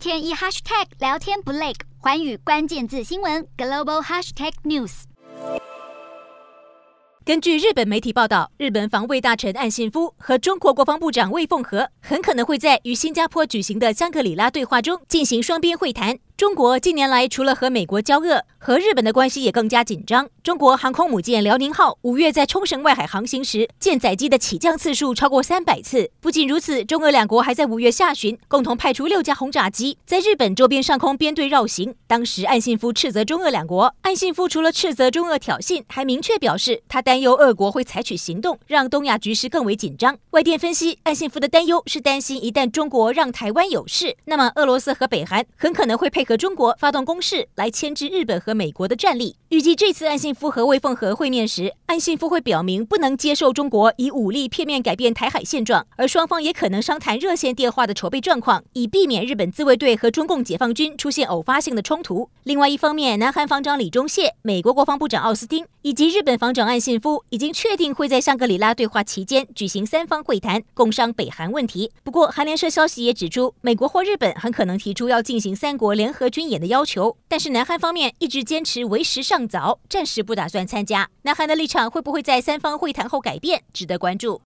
天一 hashtag 聊天不累，环宇关键字新闻 global hashtag news。根据日本媒体报道，日本防卫大臣岸信夫和中国国防部长魏凤和很可能会在与新加坡举行的香格里拉对话中进行双边会谈。中国近年来除了和美国交恶，和日本的关系也更加紧张。中国航空母舰辽宁号五月在冲绳外海航行时，舰载机的起降次数超过三百次。不仅如此，中俄两国还在五月下旬共同派出六架轰炸机在日本周边上空编队绕行。当时岸信夫斥责中俄两国，岸信夫除了斥责中俄挑衅，还明确表示他担忧俄国会采取行动，让东亚局势更为紧张。外电分析，岸信夫的担忧是担心一旦中国让台湾有事，那么俄罗斯和北韩很可能会配合。和中国发动攻势来牵制日本和美国的战力。预计这次岸信夫和魏凤和会面时，岸信夫会表明不能接受中国以武力片面改变台海现状，而双方也可能商谈热线电话的筹备状况，以避免日本自卫队和中共解放军出现偶发性的冲突。另外一方面，南韩防长李钟燮、美国国防部长奥斯汀以及日本防长岸信夫已经确定会在香格里拉对话期间举行三方会谈，共商北韩问题。不过，韩联社消息也指出，美国或日本很可能提出要进行三国联合。和军演的要求，但是南韩方面一直坚持为时尚早，暂时不打算参加。南韩的立场会不会在三方会谈后改变，值得关注。